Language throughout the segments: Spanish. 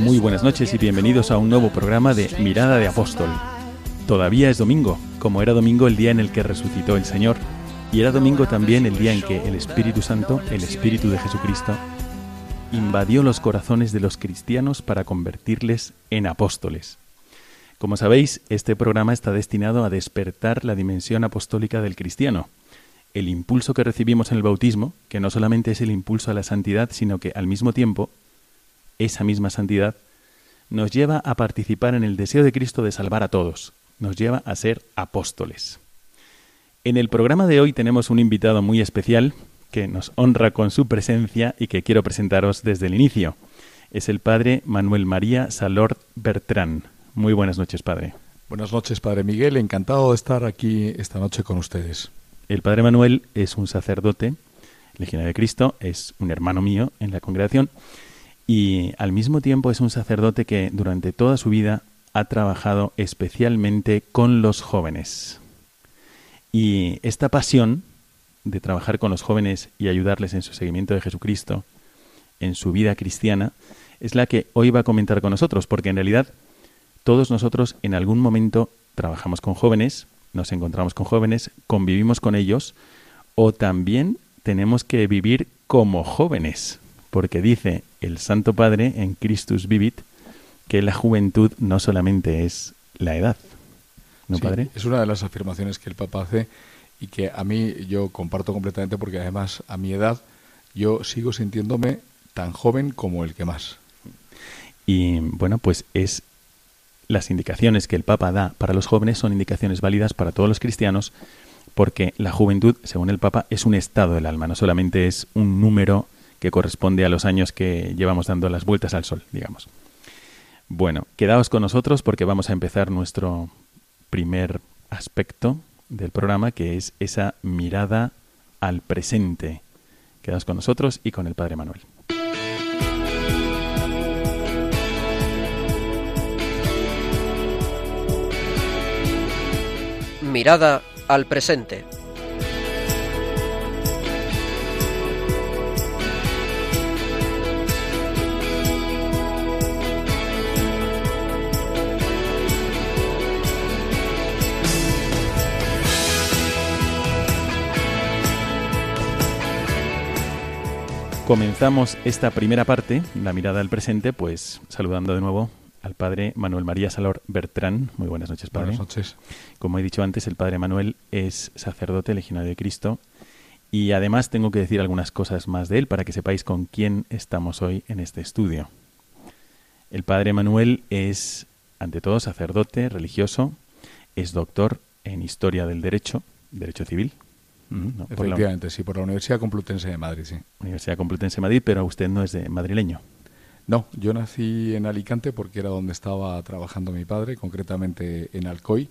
Muy buenas noches y bienvenidos a un nuevo programa de Mirada de Apóstol. Todavía es domingo, como era domingo el día en el que resucitó el Señor, y era domingo también el día en que el Espíritu Santo, el Espíritu de Jesucristo, invadió los corazones de los cristianos para convertirles en apóstoles. Como sabéis, este programa está destinado a despertar la dimensión apostólica del cristiano, el impulso que recibimos en el bautismo, que no solamente es el impulso a la santidad, sino que al mismo tiempo esa misma santidad nos lleva a participar en el deseo de Cristo de salvar a todos, nos lleva a ser apóstoles. En el programa de hoy tenemos un invitado muy especial que nos honra con su presencia y que quiero presentaros desde el inicio. Es el padre Manuel María Salord Bertrán. Muy buenas noches, padre. Buenas noches, Padre Miguel. Encantado de estar aquí esta noche con ustedes. El padre Manuel es un sacerdote, legionario de Cristo, es un hermano mío en la congregación y al mismo tiempo es un sacerdote que durante toda su vida ha trabajado especialmente con los jóvenes. Y esta pasión de trabajar con los jóvenes y ayudarles en su seguimiento de Jesucristo, en su vida cristiana, es la que hoy va a comentar con nosotros, porque en realidad todos nosotros en algún momento trabajamos con jóvenes, nos encontramos con jóvenes, convivimos con ellos, o también tenemos que vivir como jóvenes, porque dice el Santo Padre en Christus Vivit que la juventud no solamente es la edad. ¿No, Sí, padre? Es una de las afirmaciones que el Papa hace y que a mí yo comparto completamente porque además a mi edad yo sigo sintiéndome tan joven como el que más. Y bueno, pues es las indicaciones que el Papa da para los jóvenes son indicaciones válidas para todos los cristianos, porque la juventud, según el Papa, es un estado del alma, no solamente es un número que corresponde a los años que llevamos dando las vueltas al sol, digamos. Bueno, quedaos con nosotros porque vamos a empezar nuestro primer aspecto del programa, que es esa mirada al presente. Quedaos con nosotros y con el Padre Manuel. Mirada al presente. Comenzamos esta primera parte, la mirada al presente, pues saludando de nuevo al padre Manuel María Salor Bertrán. Muy buenas noches, padre. Buenas noches. Como he dicho antes, el padre Manuel es sacerdote legionario de Cristo y además tengo que decir algunas cosas más de él para que sepáis con quién estamos hoy en este estudio. El padre Manuel es, ante todo, sacerdote religioso, es doctor en Historia del Derecho, Derecho Civil, No, la Efectivamente, sí, por la Universidad Complutense de Madrid, sí. Universidad Complutense de Madrid, pero usted no es de madrileño. No, yo nací en Alicante porque era donde estaba trabajando mi padre, concretamente en Alcoy,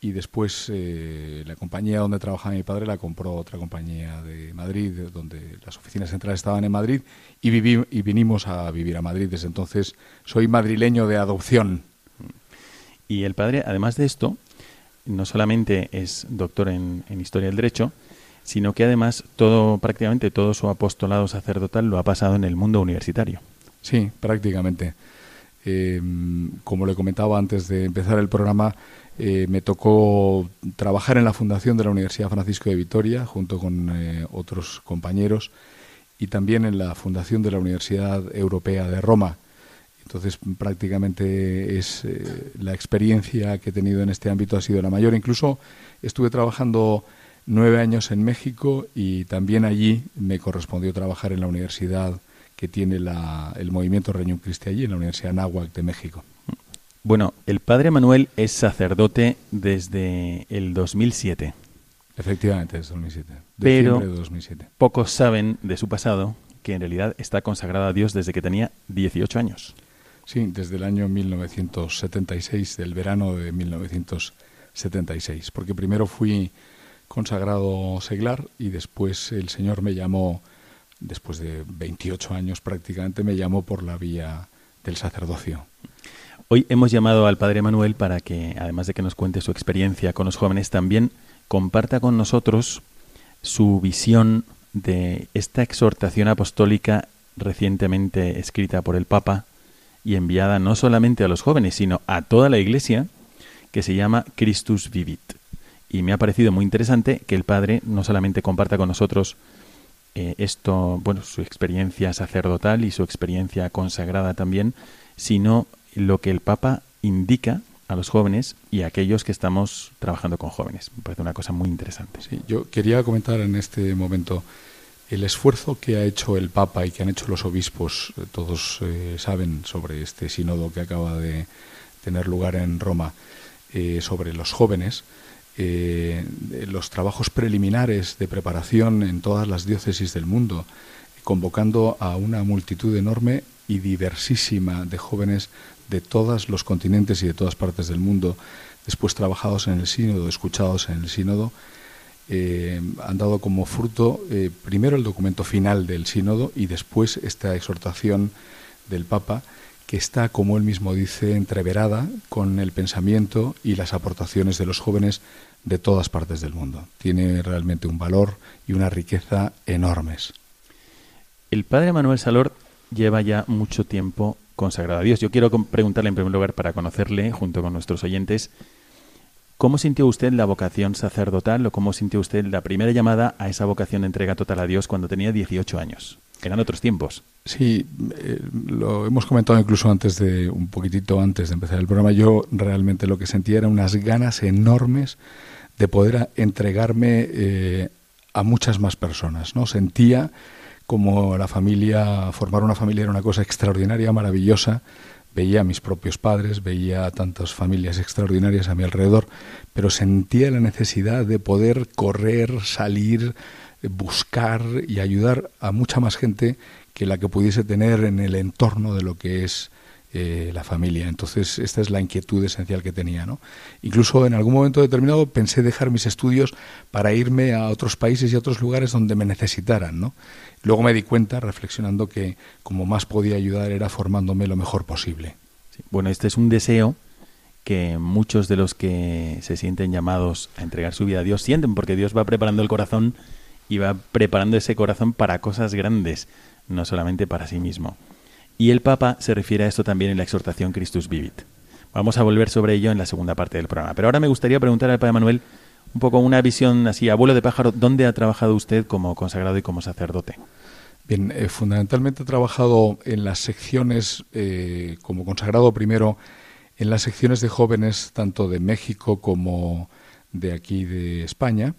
y después eh, la compañía donde trabajaba mi padre la compró otra compañía de Madrid, donde las oficinas centrales estaban en Madrid, y, viví, y vinimos a vivir a Madrid. Desde entonces soy madrileño de adopción. Y el padre, además de esto, no solamente es doctor en, Historia del Derecho, sino que además todo, prácticamente todo su apostolado sacerdotal lo ha pasado en el mundo universitario. Sí, prácticamente. como le comentaba antes de empezar el programa, eh, me tocó trabajar en la fundación de la Universidad Francisco de Vitoria junto con eh, otros compañeros y también en la fundación de la Universidad Europea de Roma. Entonces, prácticamente es eh, la experiencia que he tenido en este ámbito ha sido la mayor. Incluso estuve trabajando nueve años en México y también allí me correspondió trabajar en la universidad que tiene el movimiento Reñón Cristi allí, en la Universidad Náhuac de México. Bueno, el padre Manuel es sacerdote desde el 2007. Efectivamente, desde 2007. Pero pocos saben de su pasado que en realidad está consagrado a Dios desde que tenía 18 años. Sí, desde el año 1976, del verano de 1976, porque primero fui consagrado seglar y después el Señor me llamó, después de 28 años prácticamente, me llamó por la vía del sacerdocio. Hoy hemos llamado al Padre Manuel para que, además de que nos cuente su experiencia con los jóvenes, también comparta con nosotros su visión de esta exhortación apostólica recientemente escrita por el Papa y enviada no solamente a los jóvenes, sino a toda la Iglesia, que se llama Christus Vivit. Y me ha parecido muy interesante que el Padre no solamente comparta con nosotros eh, esto, bueno, su experiencia sacerdotal y su experiencia consagrada también, sino lo que el Papa indica a los jóvenes y a aquellos que estamos trabajando con jóvenes. Me parece una cosa muy interesante. Yo quería comentar en este momento el esfuerzo que ha hecho el Papa y que han hecho los obispos, eh, todos eh, saben sobre este sínodo que acaba de tener lugar en Roma, eh, sobre los jóvenes, los trabajos preliminares de preparación en todas las diócesis del mundo, convocando a una multitud enorme y diversísima de jóvenes de todos los continentes y de todas partes del mundo, después trabajados en el sínodo, escuchados en el sínodo, eh, han dado como fruto eh, primero el documento final del sínodo y después esta exhortación del Papa que está, como él mismo dice, entreverada con el pensamiento y las aportaciones de los jóvenes de todas partes del mundo. Tiene realmente un valor y una riqueza enormes. El padre Manuel Salor lleva ya mucho tiempo consagrado a Dios. Yo quiero preguntarle en primer lugar, para conocerle, junto con nuestros oyentes, ¿cómo sintió usted la vocación sacerdotal o cómo sintió usted la primera llamada a esa vocación de entrega total a Dios cuando tenía 18 años? Eran otros tiempos. Sí, eh, lo hemos comentado incluso antes de, un poquitito antes de empezar el programa. Yo realmente lo que sentía eran unas ganas enormes de poder entregarme eh, a muchas más personas, ¿no? Sentía como la familia, formar una familia era una cosa extraordinaria, maravillosa. Veía a mis propios padres, veía a tantas familias extraordinarias a mi alrededor, pero sentía la necesidad de poder correr, salir, buscar y ayudar a mucha más gente que la que pudiese tener en el entorno de lo que es eh, la familia. Entonces, esta es la inquietud esencial que tenía. ¿no? Incluso en algún momento determinado pensé dejar mis estudios para irme a otros países y a otros lugares donde me necesitaran. ¿no? Luego me di cuenta, reflexionando, que como más podía ayudar era formándome lo mejor posible. Bueno, este es un deseo que muchos de los que se sienten llamados a entregar su vida a Dios sienten, porque Dios va preparando el corazón y va preparando ese corazón para cosas grandes, no solamente para sí mismo. Y el Papa se refiere a esto también en la exhortación Christus Vivit. Vamos a volver sobre ello en la segunda parte del programa. Pero ahora me gustaría preguntar al Padre Manuel un poco una visión así, abuelo de pájaro, ¿dónde ha trabajado usted como consagrado y como sacerdote? Bien, eh, fundamentalmente he trabajado en las secciones, eh, como consagrado primero, en las secciones de jóvenes tanto de México como de aquí de España,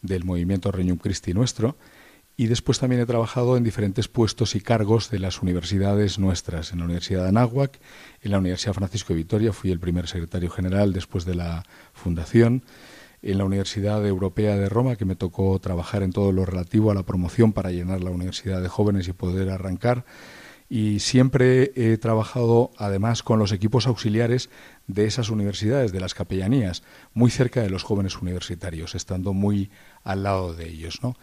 del movimiento Reñum Christi nuestro, y después también he trabajado en diferentes puestos y cargos de las universidades nuestras, en la Universidad de Anáhuac, en la Universidad Francisco de Vitoria, fui el primer secretario general después de la fundación, en la Universidad Europea de Roma, que me tocó trabajar en todo lo relativo a la promoción para llenar la Universidad de Jóvenes y poder arrancar. Y siempre he trabajado además con los equipos auxiliares de esas universidades, de las capellanías, muy cerca de los jóvenes universitarios, estando muy al lado de ellos. ¿no?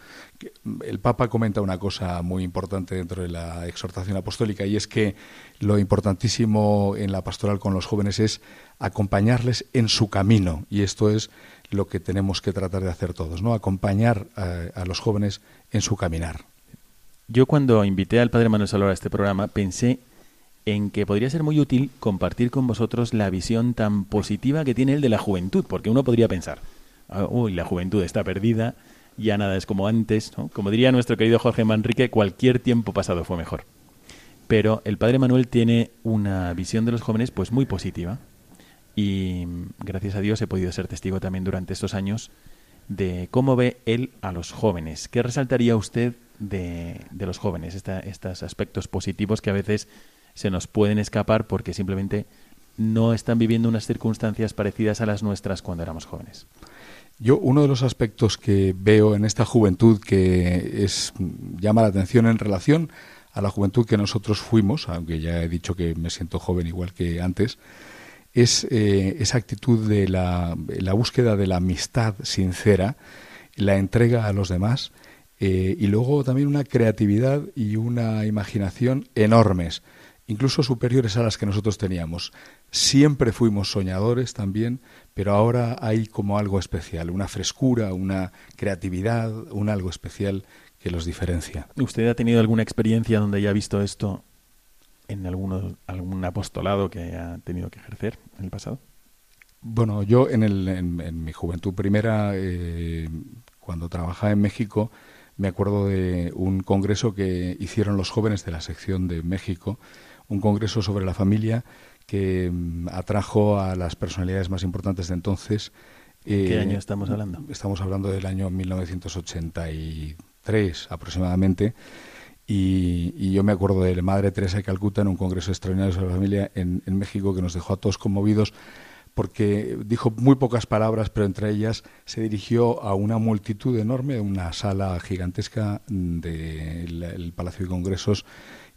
El Papa comenta una cosa muy importante dentro de la exhortación apostólica y es que lo importantísimo en la pastoral con los jóvenes es acompañarles en su camino y esto es lo que tenemos que tratar de hacer todos, ¿no? acompañar a los jóvenes en su caminar. Yo cuando invité al padre Manuel Salor a este programa pensé en que podría ser muy útil compartir con vosotros la visión tan positiva que tiene él de la juventud, porque uno podría pensar, uy, la juventud está perdida, ya nada es como antes, ¿no? Como diría nuestro querido Jorge Manrique, cualquier tiempo pasado fue mejor. Pero el padre Manuel tiene una visión de los jóvenes pues muy positiva y gracias a Dios he podido ser testigo también durante estos años de cómo ve él a los jóvenes. ¿Qué resaltaría usted de, de los jóvenes, estos aspectos positivos que a veces se nos pueden escapar porque simplemente no están viviendo unas circunstancias parecidas a las nuestras cuando éramos jóvenes. Yo uno de los aspectos que veo en esta juventud que es llama la atención en relación a la juventud que nosotros fuimos, aunque ya he dicho que me siento joven igual que antes, es eh, esa actitud de la, búsqueda de la amistad sincera, la entrega a los demás eh, y luego también una creatividad y una imaginación enormes incluso superiores a las que nosotros teníamos. Siempre fuimos soñadores también, pero ahora hay como algo especial, una frescura, una creatividad, un algo especial que los diferencia. ¿Usted ha tenido alguna experiencia donde haya visto esto en alguno, algún apostolado que haya tenido que ejercer en el pasado? Bueno, yo en, el, en, mi juventud primera, eh, cuando trabajaba en México, me acuerdo de un congreso que hicieron los jóvenes de la sección de México, un congreso sobre la familia que mm, atrajo a las personalidades más importantes de entonces. ¿Qué eh, año estamos hablando? Estamos hablando del año 1983 aproximadamente. Y, yo me acuerdo de la Madre Teresa de Calcuta en un congreso extraordinario sobre la familia en, en México que nos dejó a todos conmovidos porque dijo muy pocas palabras, pero entre ellas se dirigió a una multitud enorme, una sala gigantesca del Palacio de Congresos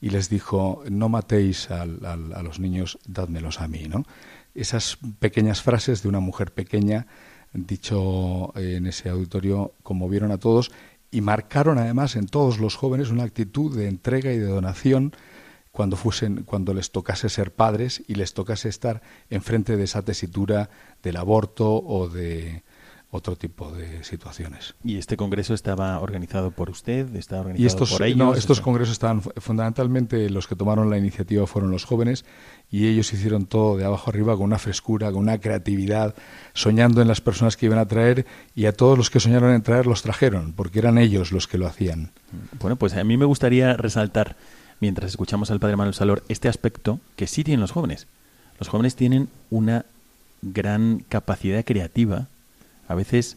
y les dijo, no matéis a, los niños, dádmelos a mí. ¿no? Esas pequeñas frases de una mujer pequeña, dicho en ese auditorio, conmovieron a todos y marcaron además en todos los jóvenes una actitud de entrega y de donación cuando fuesen cuando les tocase ser padres y les tocase estar enfrente de esa tesitura del aborto o de otro tipo de situaciones. ¿Y este congreso estaba organizado por usted? ¿Estaba organizado y estos, por ellos? No, estos congresos estaban fundamentalmente los que tomaron la iniciativa fueron los jóvenes y ellos hicieron todo de abajo arriba con una frescura, con una creatividad, soñando en las personas que iban a traer y a todos los que soñaron en traer los trajeron, porque eran ellos los que lo hacían. Bueno, pues a mí me gustaría resaltar, mientras escuchamos al Padre Manuel Salor, este aspecto que sí tienen los jóvenes. Los jóvenes tienen una gran capacidad creativa a veces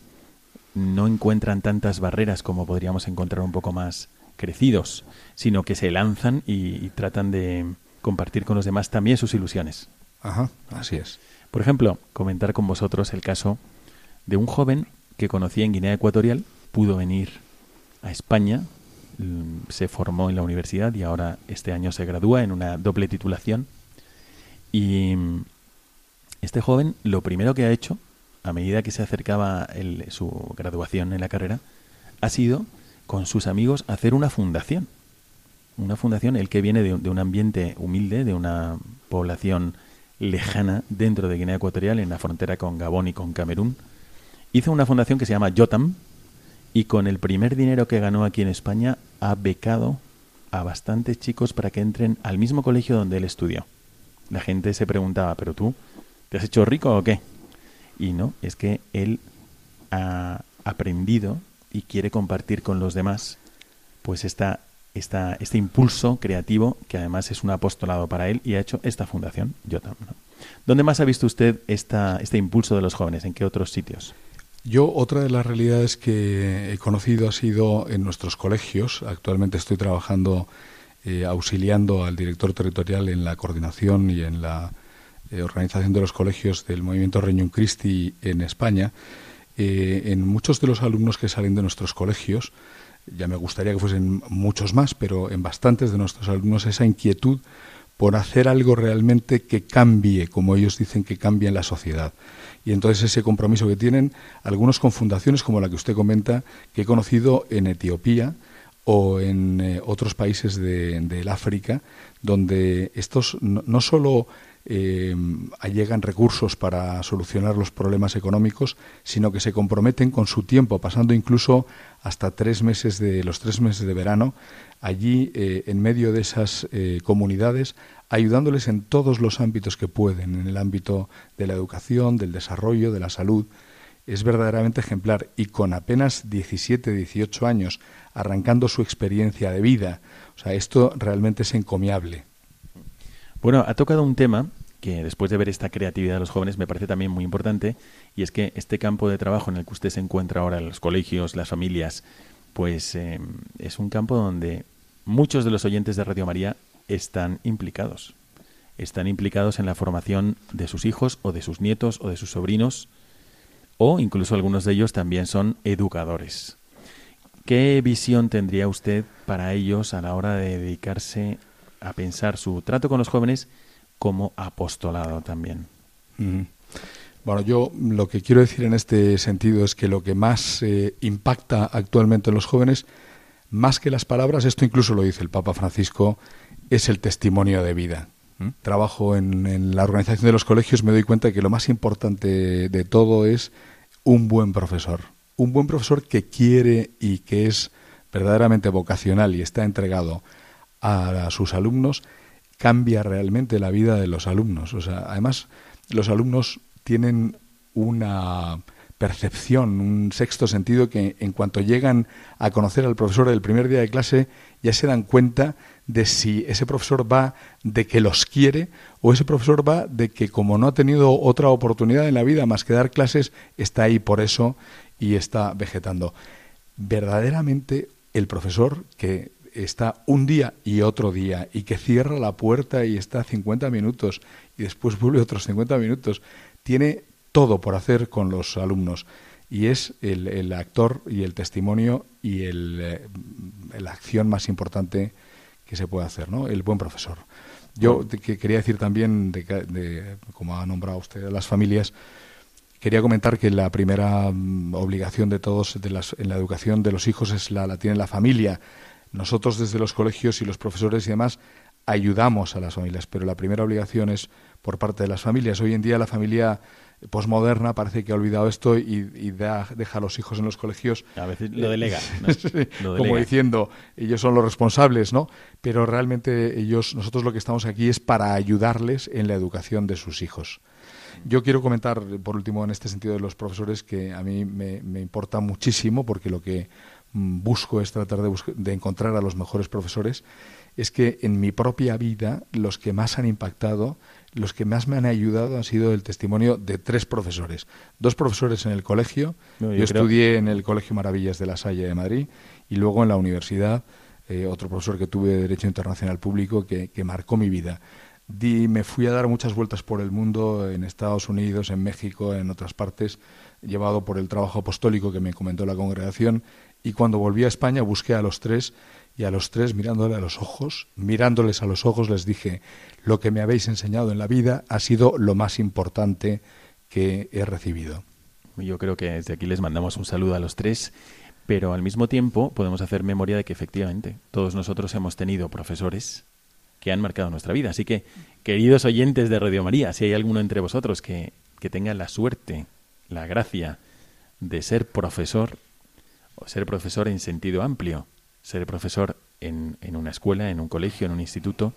no encuentran tantas barreras como podríamos encontrar un poco más crecidos, sino que se lanzan y, tratan de compartir con los demás también sus ilusiones. Ajá, así es. Por ejemplo, comentar con vosotros el caso de un joven que conocí en Guinea Ecuatorial, pudo venir a España, mm, se formó en la universidad y ahora este año se gradúa en una doble titulación. Y mm, este joven lo primero que ha hecho a medida que se acercaba su graduación en la carrera, ha sido con sus amigos hacer una fundación. Una fundación, el que viene de, un ambiente humilde, de una población lejana dentro de Guinea Ecuatorial, en la frontera con Gabón y con Camerún, hizo una fundación que se llama Yotam y con el primer dinero que ganó aquí en España ha becado a bastantes chicos para que entren al mismo colegio donde él estudió. La gente se preguntaba, ¿pero tú te has hecho rico o qué? Y no, es que él ha aprendido y quiere compartir con los demás pues esta, esta, este impulso creativo que además es un apostolado para él y ha hecho esta fundación, yo también. ¿Dónde más ha visto usted esta, este impulso de los jóvenes? ¿En qué otros sitios? Yo otra de las realidades que he conocido ha sido en nuestros colegios. Actualmente estoy trabajando eh, auxiliando al director territorial en la coordinación y en la eh, organización de los colegios del movimiento Regnum Christi en España, eh, en muchos de los alumnos que salen de nuestros colegios, ya me gustaría que fuesen muchos más, pero en bastantes de nuestros alumnos esa inquietud por hacer algo realmente que cambie, como ellos dicen que cambie en la sociedad. Y entonces ese compromiso que tienen, algunos con fundaciones como la que usted comenta, que he conocido en Etiopía o en eh, otros países del África, donde estos no, no solo eh, allegan recursos para solucionar los problemas económicos, sino que se comprometen con su tiempo, pasando incluso hasta tres meses de los tres meses de verano allí eh, en medio de esas eh, comunidades ayudándoles en todos los ámbitos que pueden, en el ámbito de la educación, del desarrollo, de la salud. Es verdaderamente ejemplar y con apenas 17, 18 años arrancando su experiencia de vida. O sea, esto realmente es encomiable. Bueno, ha tocado un tema que después de ver esta creatividad de los jóvenes me parece también muy importante y es que este campo de trabajo en el que usted se encuentra ahora, los colegios, las familias, pues eh, es un campo donde muchos de los oyentes de Radio María están implicados. Están implicados en la formación de sus hijos o de sus nietos o de sus sobrinos o incluso algunos de ellos también son educadores. ¿Qué visión tendría usted para ellos a la hora de dedicarse a pensar su trato con los jóvenes como apostolado también. Bueno, yo lo que quiero decir en este sentido es que lo que más eh, impacta actualmente en los jóvenes, más que las palabras, esto incluso lo dice el Papa Francisco, es el testimonio de vida. Trabajo en, en, la organización de los colegios, me doy cuenta de que lo más importante de todo es un buen profesor. Un buen profesor que quiere y que es verdaderamente vocacional y está entregado a sus alumnos cambia realmente la vida de los alumnos. O sea, además, los alumnos tienen una percepción, un sexto sentido que en cuanto llegan a conocer al profesor el primer día de clase ya se dan cuenta de si ese profesor va de que los quiere o ese profesor va de que como no ha tenido otra oportunidad en la vida más que dar clases, está ahí por eso y está vegetando. Verdaderamente el profesor que está un día y otro día y que cierra la puerta y está 50 minutos y después vuelve otros 50 minutos, tiene todo por hacer con los alumnos y es el, actor y el testimonio y el, eh, la acción más importante que se puede hacer, ¿no? El buen profesor. Yo que quería decir también, de, como ha nombrado usted, las familias, quería comentar que la primera mm, obligación de todos de las, en la educación de los hijos es la, la tiene la familia. Nosotros desde los colegios y los profesores y demás ayudamos a las familias, pero la primera obligación es por parte de las familias. Hoy en día la familia posmoderna parece que ha olvidado esto y, deja a los hijos en los colegios. A veces lo delega. Como diciendo, ellos son los responsables, ¿no? Pero realmente ellos, nosotros lo que estamos aquí es para ayudarles en la educación de sus hijos. Yo quiero comentar, por último, en este sentido de los profesores, que a mí me, me importa muchísimo, porque lo que busco es tratar de, de, encontrar a los mejores profesores, es que en mi propia vida los que más han impactado, los que más me han ayudado han sido el testimonio de tres profesores. Dos profesores en el colegio, yo, estudié en el Colegio Maravillas de la Salle de Madrid y luego en la universidad, eh, otro profesor que tuve de Derecho Internacional Público que, que marcó mi vida. Di, me fui a dar muchas vueltas por el mundo, en Estados Unidos, en México, en otras partes, llevado por el trabajo apostólico que me comentó la congregación y cuando volví a España busqué a los tres y a los tres mirándole a los ojos, mirándoles a los ojos les dije, lo que me habéis enseñado en la vida ha sido lo más importante que he recibido. Yo creo que desde aquí les mandamos un saludo a los tres, pero al mismo tiempo podemos hacer memoria de que efectivamente todos nosotros hemos tenido profesores que han marcado nuestra vida. Así que, queridos oyentes de Radio María, si hay alguno entre vosotros que, que tenga la suerte, la gracia de ser profesor, ser profesor en sentido amplio, ser profesor en, en una escuela, en un colegio, en un instituto,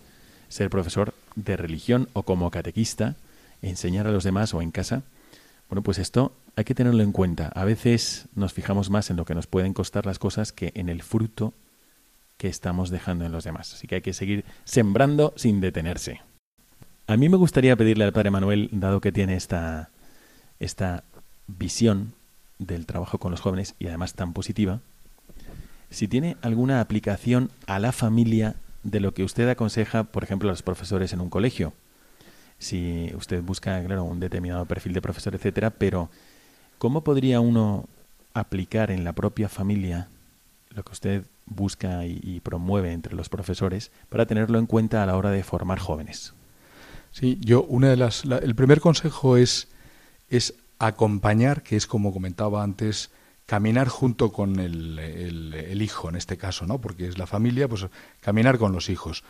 ser profesor de religión o como catequista, enseñar a los demás o en casa. Bueno, pues esto hay que tenerlo en cuenta. A veces nos fijamos más en lo que nos pueden costar las cosas que en el fruto que estamos dejando en los demás. Así que hay que seguir sembrando sin detenerse. A mí me gustaría pedirle al Padre Manuel, dado que tiene esta, esta visión del trabajo con los jóvenes y además tan positiva, si tiene alguna aplicación a la familia de lo que usted aconseja, por ejemplo, a los profesores en un colegio. Si usted busca, claro, un determinado perfil de profesor, etcétera, pero ¿cómo podría uno aplicar en la propia familia lo que usted busca y, promueve entre los profesores para tenerlo en cuenta a la hora de formar jóvenes? Sí, yo una de las el primer consejo es es acompañar, que es como comentaba antes, caminar junto con el, el, hijo en este caso, ¿no? Porque es la familia, pues caminar con los hijos.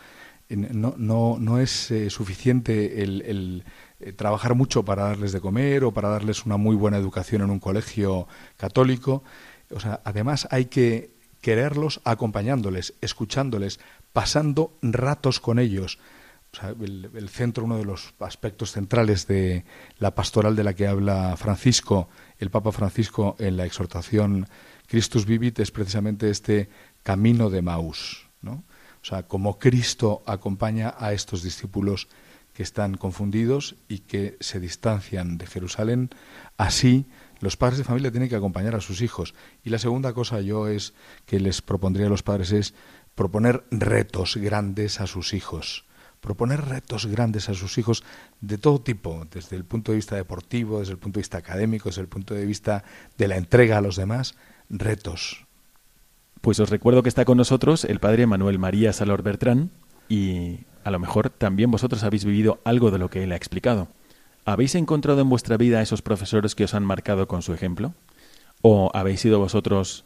No, no, no es eh, suficiente el, el eh, trabajar mucho para darles de comer o para darles una muy buena educación en un colegio católico. O sea, además hay que quererlos acompañándoles, escuchándoles, pasando ratos con ellos el, centro, uno de los aspectos centrales de la pastoral de la que habla Francisco, el Papa Francisco, en la exhortación Christus Vivit, es precisamente este camino de Maús. ¿no? O sea, como Cristo acompaña a estos discípulos que están confundidos y que se distancian de Jerusalén, así los padres de familia tienen que acompañar a sus hijos. Y la segunda cosa yo es que les propondría a los padres es proponer retos grandes a sus hijos proponer retos grandes a sus hijos de todo tipo, desde el punto de vista deportivo, desde el punto de vista académico, desde el punto de vista de la entrega a los demás, retos. Pues os recuerdo que está con nosotros el padre Manuel María Salor Bertrán y a lo mejor también vosotros habéis vivido algo de lo que él ha explicado. ¿Habéis encontrado en vuestra vida esos profesores que os han marcado con su ejemplo? ¿O habéis sido vosotros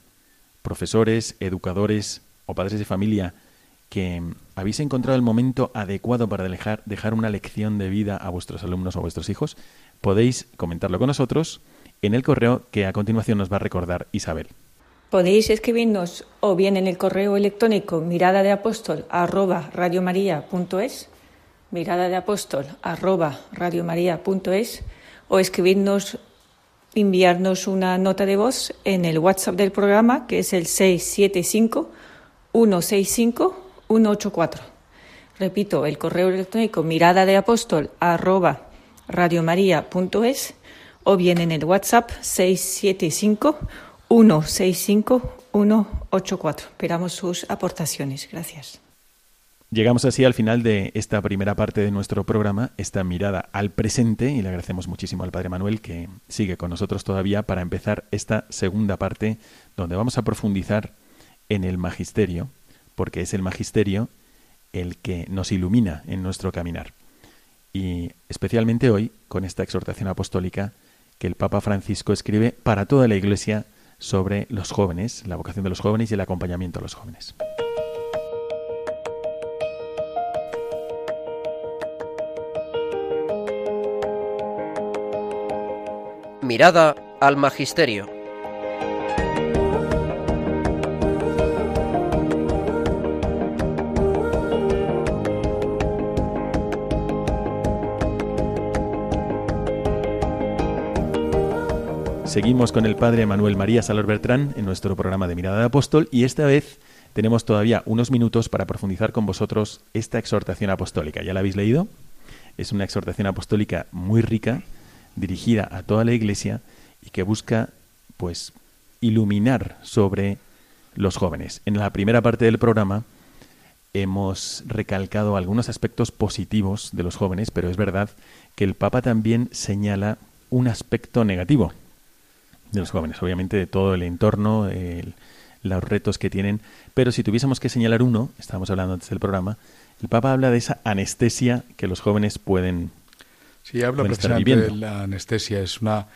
profesores, educadores o padres de familia que habéis encontrado el momento adecuado para dejar, dejar una lección de vida a vuestros alumnos o a vuestros hijos, podéis comentarlo con nosotros en el correo que a continuación nos va a recordar Isabel. Podéis escribirnos o bien en el correo electrónico mirada de apóstol arroba radiomaria.es, mirada de apóstol arroba radiomaria.es o escribirnos, enviarnos una nota de voz en el WhatsApp del programa que es el 675 165 184. Repito, el correo electrónico mirada de apóstol arroba radiomaria.es o bien en el WhatsApp 675 165 184. Esperamos sus aportaciones. Gracias. Llegamos así al final de esta primera parte de nuestro programa, esta mirada al presente, y le agradecemos muchísimo al Padre Manuel que sigue con nosotros todavía para empezar esta segunda parte donde vamos a profundizar en el magisterio porque es el magisterio el que nos ilumina en nuestro caminar. Y especialmente hoy, con esta exhortación apostólica que el Papa Francisco escribe para toda la Iglesia sobre los jóvenes, la vocación de los jóvenes y el acompañamiento a los jóvenes. Mirada al Magisterio. Seguimos con el padre Manuel María Salor Bertrán en nuestro programa de Mirada de Apóstol y esta vez tenemos todavía unos minutos para profundizar con vosotros esta exhortación apostólica. ¿Ya la habéis leído? Es una exhortación apostólica muy rica, dirigida a toda la Iglesia y que busca, pues, iluminar sobre los jóvenes. En la primera parte del programa hemos recalcado algunos aspectos positivos de los jóvenes, pero es verdad que el Papa también señala un aspecto negativo de los jóvenes, obviamente de todo el entorno, los retos que tienen, pero si tuviésemos que señalar uno, estábamos hablando antes del programa, el Papa habla de esa anestesia que los jóvenes pueden Sí, habla precisamente de la anestesia, es una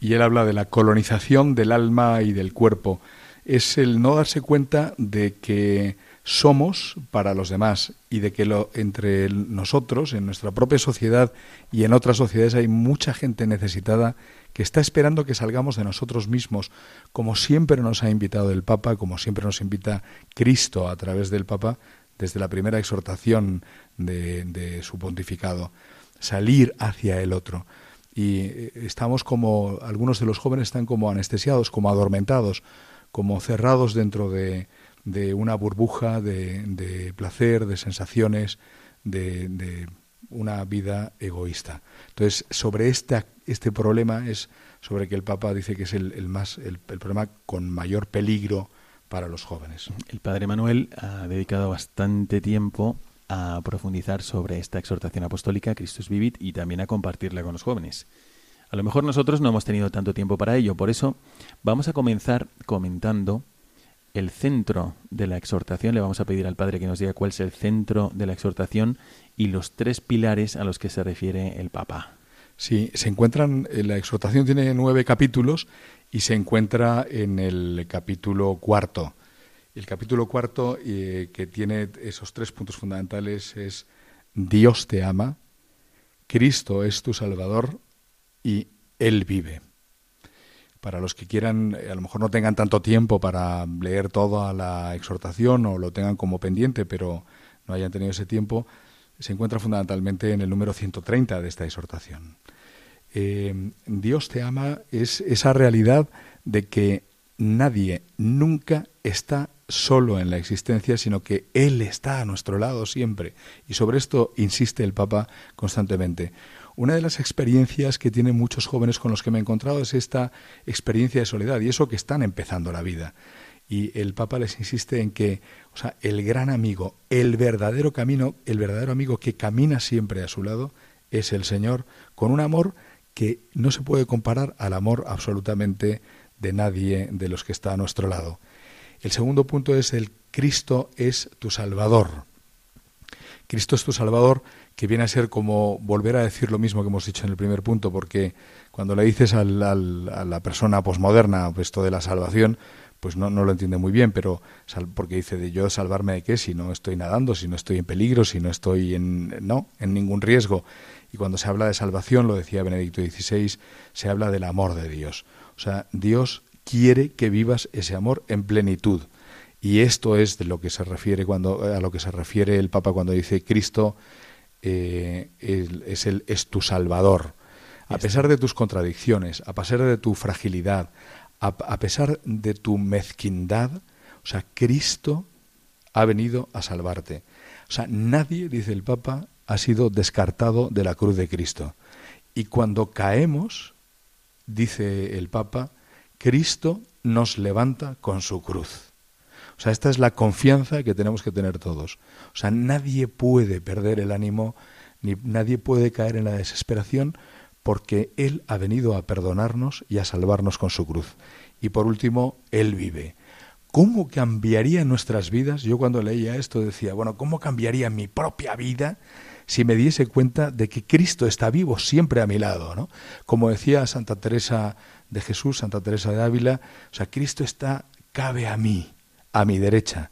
y él habla de la colonización del alma y del cuerpo. Es el no darse cuenta de que somos para los demás y de que lo, entre nosotros, en nuestra propia sociedad y en otras sociedades hay mucha gente necesitada que está esperando que salgamos de nosotros mismos, como siempre nos ha invitado el Papa, como siempre nos invita Cristo a través del Papa, desde la primera exhortación de, su pontificado, salir hacia el otro. Y eh, estamos como, algunos de los jóvenes están como anestesiados, como adormentados, como cerrados dentro de, de una burbuja de, de, placer, de sensaciones, de, una vida egoísta. Entonces, sobre esta, este problema es sobre que el Papa dice que es el, más el, problema con mayor peligro para los jóvenes. El Padre Manuel ha dedicado bastante tiempo a profundizar sobre esta exhortación apostólica, Christus Vivit, y también a compartirla con los jóvenes. A lo mejor nosotros no hemos tenido tanto tiempo para ello, por eso vamos a comenzar comentando el centro de la exhortación. Le vamos a pedir al Padre que nos diga cuál es el centro de la exhortación y los tres pilares a los que se refiere el Papa. Sí, se encuentran, eh, la exhortación tiene nueve capítulos y se encuentra en el capítulo cuarto. El capítulo cuarto, eh, que tiene esos tres puntos fundamentales, es Dios te ama, Cristo es tu Salvador y Él vive para los que quieran, eh, a lo mejor no tengan tanto tiempo para leer toda la exhortación o lo tengan como pendiente, pero no hayan tenido ese tiempo, se encuentra fundamentalmente en el número 130 de esta exhortación. Eh, Dios te ama es esa realidad de que nadie nunca está solo en la existencia, sino que Él está a nuestro lado siempre. Y sobre esto insiste el Papa constantemente. Una de las experiencias que tienen muchos jóvenes con los que me he encontrado es esta experiencia de soledad y eso que están empezando la vida. Y el Papa les insiste en que, o sea, el gran amigo, el verdadero camino, el verdadero amigo que camina siempre a su lado es el Señor, con un amor que no se puede comparar al amor absolutamente de nadie de los que está a nuestro lado. El segundo punto es el Cristo es tu Salvador. Cristo es tu Salvador, que viene a ser como volver a decir lo mismo que hemos dicho en el primer punto, porque cuando le dices a la persona posmoderna esto de la salvación, pues no, no lo entiende muy bien, pero porque dice de yo salvarme de qué si no estoy nadando, si no estoy en peligro, si no estoy en no, en ningún riesgo. Y cuando se habla de salvación, lo decía Benedicto XVI, se habla del amor de Dios. O sea, Dios quiere que vivas ese amor en plenitud. Y esto es de lo que se refiere cuando a lo que se refiere el Papa cuando dice Cristo eh, es, el, es tu Salvador. A pesar de tus contradicciones, a pesar de tu fragilidad, a, pesar de tu mezquindad, o sea, Cristo ha venido a salvarte. O sea, nadie, dice el Papa, ha sido descartado de la cruz de Cristo. Y cuando caemos, dice el Papa, Cristo nos levanta con su cruz. O sea, esta es la confianza que tenemos que tener todos. O sea, nadie puede perder el ánimo, ni nadie puede caer en la desesperación, porque Él ha venido a perdonarnos y a salvarnos con su cruz. Y por último, Él vive. ¿Cómo cambiaría nuestras vidas? Yo cuando leía esto decía, bueno, ¿cómo cambiaría mi propia vida si me diese cuenta de que Cristo está vivo siempre a mi lado? ¿no? Como decía Santa Teresa de Jesús, Santa Teresa de Ávila, o sea, Cristo está, cabe a mí, a mi derecha.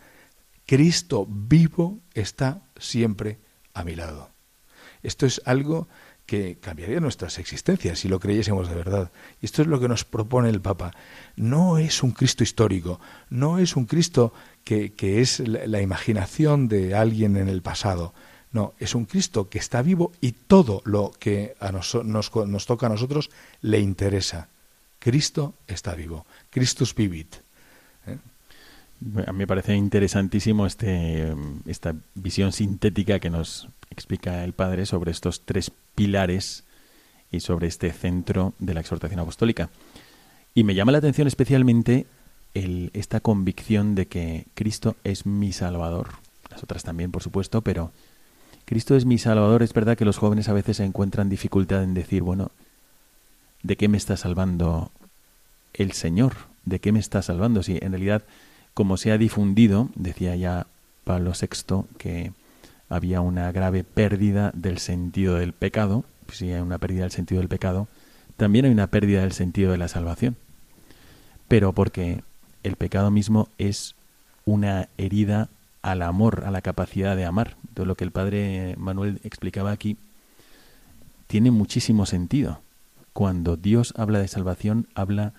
Cristo vivo está siempre a mi lado. Esto es algo que cambiaría nuestras existencias si lo creyésemos de verdad. Y esto es lo que nos propone el Papa. No es un Cristo histórico, no es un Cristo que, es la, imaginación de alguien en el pasado. No, es un Cristo que está vivo y todo lo que a nos, nos, toca a nosotros le interesa. Cristo está vivo. Christus vivit. ¿Eh? A mí me parece interesantísimo este, esta visión sintética que nos explica el Padre sobre estos tres pilares y sobre este centro de la exhortación apostólica. Y me llama la atención especialmente esta convicción de que Cristo es mi Salvador. Las otras también, por supuesto, pero Cristo es mi Salvador. Es verdad que los jóvenes a veces encuentran dificultad en decir, bueno, ¿de qué me está salvando el Señor? ¿De qué me está salvando? Si en realidad, como se ha difundido, decía ya Pablo VI, que había una grave pérdida del sentido del pecado, si hay una pérdida del sentido del pecado, también hay una pérdida del sentido de la salvación. Pero porque el pecado mismo es una herida al amor, a la capacidad de amar. Todo lo que el padre Manuel explicaba aquí tiene muchísimo sentido. Cuando Dios habla de salvación, habla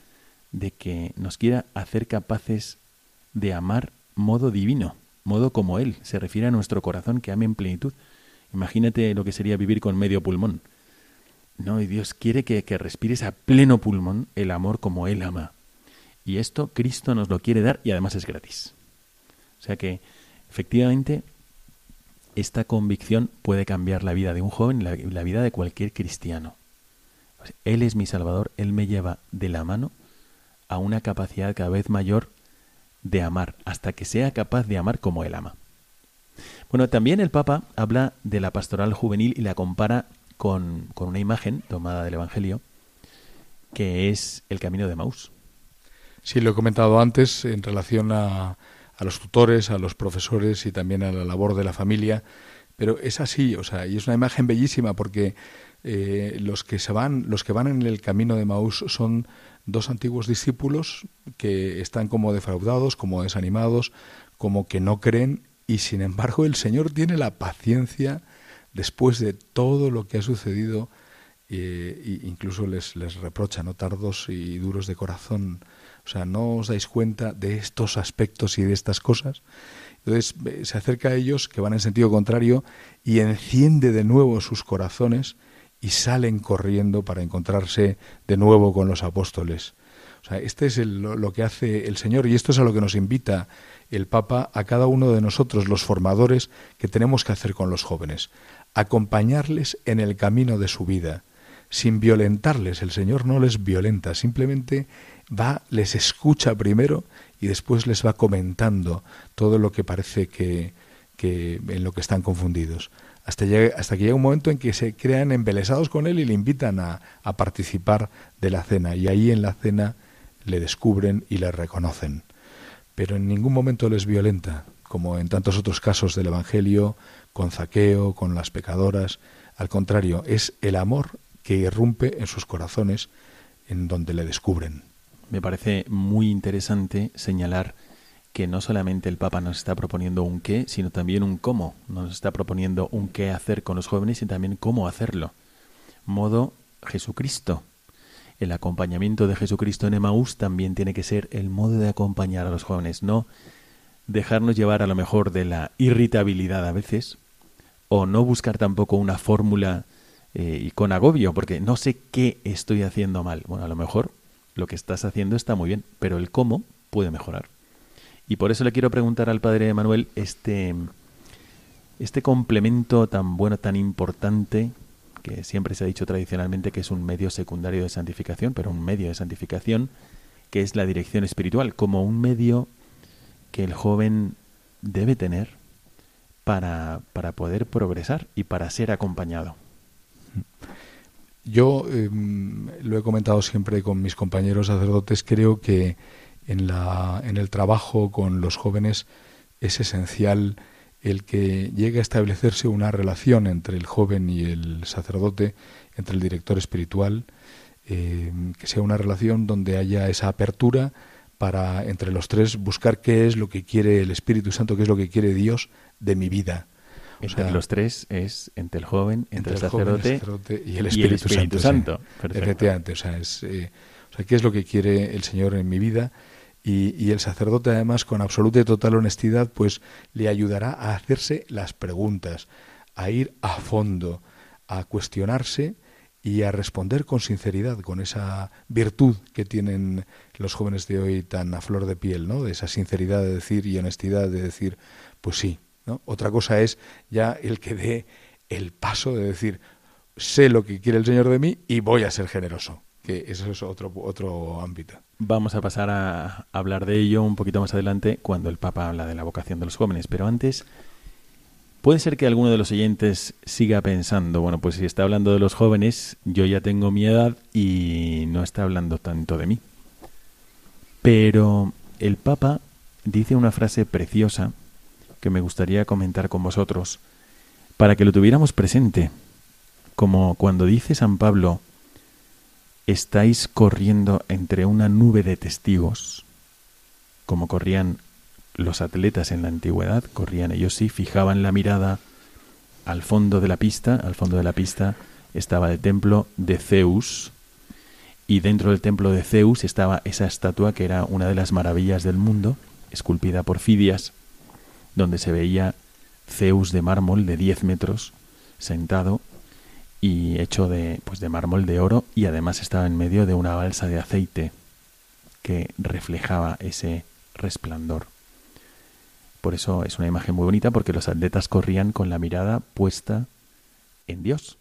de que nos quiera hacer capaces de amar modo divino, modo como Él. Se refiere a nuestro corazón que ame en plenitud. Imagínate lo que sería vivir con medio pulmón. No, y Dios quiere que, que respires a pleno pulmón el amor como Él ama. Y esto Cristo nos lo quiere dar y además es gratis. O sea que, efectivamente, esta convicción puede cambiar la vida de un joven la, vida de cualquier cristiano. Él es mi Salvador, Él me lleva de la mano a una capacidad cada vez mayor de amar, hasta que sea capaz de amar como él ama. Bueno, también el Papa habla de la pastoral juvenil y la compara con, con una imagen tomada del Evangelio, que es el camino de Maús. Sí, lo he comentado antes en relación a, a los tutores, a los profesores y también a la labor de la familia, pero es así, o sea, y es una imagen bellísima porque eh, los que se van, los que van en el camino de Maús son dos antiguos discípulos que están como defraudados, como desanimados, como que no creen y sin embargo el Señor tiene la paciencia después de todo lo que ha sucedido e incluso les, reprocha, ¿no? tardos y duros de corazón, O sea, no os dais cuenta de estos aspectos y de estas cosas. Entonces eh, se acerca a ellos que van en sentido contrario y enciende de nuevo sus corazones y salen corriendo para encontrarse de nuevo con los apóstoles. O sea, este es lo que hace el Señor y esto es a lo que nos invita el Papa a cada uno de nosotros, los formadores, que tenemos que hacer con los jóvenes. Acompañarles en el camino de su vida, sin violentarles. El Señor no les violenta, simplemente va, les escucha primero y después les va comentando todo lo que parece que, que en lo que están confundidos. Hasta, que llega un momento en que se crean embelesados con él y le invitan a, a participar de la cena. Y ahí en la cena le descubren y le reconocen. Pero en ningún momento les violenta, como en tantos otros casos del Evangelio, con Zaqueo, con las pecadoras. Al contrario, es el amor que irrumpe en sus corazones en donde le descubren. Me parece muy interesante señalar que no solamente el Papa nos está proponiendo un qué, sino también un cómo. Nos está proponiendo un qué hacer con los jóvenes y también cómo hacerlo. Modo Jesucristo. El acompañamiento de Jesucristo en Emaús también tiene que ser el modo de acompañar a los jóvenes, no dejarnos llevar a lo mejor de la irritabilidad a veces, o no buscar tampoco una fórmula eh, y con agobio, porque no sé qué estoy haciendo mal. Bueno, a lo mejor lo que estás haciendo está muy bien, pero el cómo puede mejorar. Y por eso le quiero preguntar al padre Manuel este, este complemento tan bueno, tan importante, que siempre se ha dicho tradicionalmente que es un medio secundario de santificación, pero un medio de santificación, que es la dirección espiritual, como un medio que el joven debe tener para, para poder progresar y para ser acompañado. Yo em, lo he comentado siempre con mis compañeros sacerdotes, creo que en, la, en el trabajo con los jóvenes es esencial el que llegue a establecerse una relación entre el joven y el sacerdote, entre el director espiritual, em, que sea una relación donde haya esa apertura para entre los tres buscar qué es lo que quiere el Espíritu Santo, qué es lo que quiere Dios de mi vida entre los tres es entre el joven, entre, el, sacerdote, y el Espíritu, Santo. Efectivamente, o sea, es, eh, o sea, ¿qué es lo que quiere el Señor en mi vida? Y, y, el sacerdote, además, con absoluta y total honestidad, pues le ayudará a hacerse las preguntas, a ir a fondo, a cuestionarse y a responder con sinceridad, con esa virtud que tienen los jóvenes de hoy tan a flor de piel, ¿no? De esa sinceridad de decir y honestidad de decir, pues sí, otra cosa es ya el que dé el paso de decir, sé lo que quiere el Señor de mí y voy a ser generoso, eso es otro ámbito. Vamos a pasar a hablar de ello un poquito más adelante cuando el Papa habla de la vocación de los jóvenes, pero antes... Puede ser que alguno de los oyentes siga pensando, bueno, pues si está hablando de los jóvenes, yo ya tengo mi edad y no está hablando tanto de mí. Pero el Papa dice una frase preciosa que me gustaría comentar con vosotros, para que lo tuviéramos presente, como cuando dice San Pablo, estáis corriendo entre una nube de testigos, como corrían los atletas en la antigüedad, corrían ellos sí, fijaban la mirada al fondo de la pista, al fondo de la pista estaba el templo de Zeus, y dentro del templo de Zeus estaba esa estatua que era una de las maravillas del mundo, esculpida por Fidias, donde se veía Zeus de mármol de 10 metros sentado y hecho de, pues de mármol de oro y además estaba en medio de una balsa de aceite que reflejaba ese resplandor. Por eso es una imagen muy bonita porque los atletas corrían con la mirada puesta en Dios.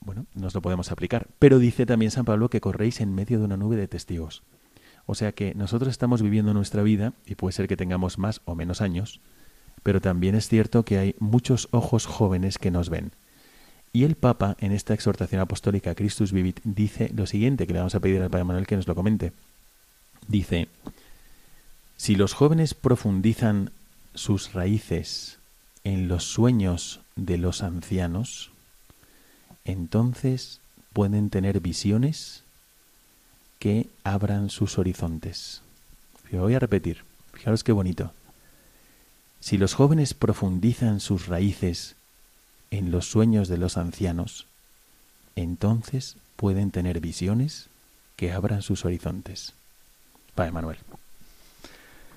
Bueno, nos lo podemos aplicar. Pero dice también San Pablo que corréis en medio de una nube de testigos. O sea que nosotros estamos viviendo nuestra vida y puede ser que tengamos más o menos años, pero también es cierto que hay muchos ojos jóvenes que nos ven. Y el Papa, en esta exhortación apostólica Christus Vivit, dice lo siguiente, que le vamos a pedir al Padre Manuel que nos lo comente. Dice, si los jóvenes profundizan sus raíces en los sueños de los ancianos, entonces pueden tener visiones que abran sus horizontes. Lo voy a repetir, fijaros qué bonito. Si los jóvenes profundizan sus raíces en los sueños de los ancianos, entonces pueden tener visiones que abran sus horizontes. Padre Manuel.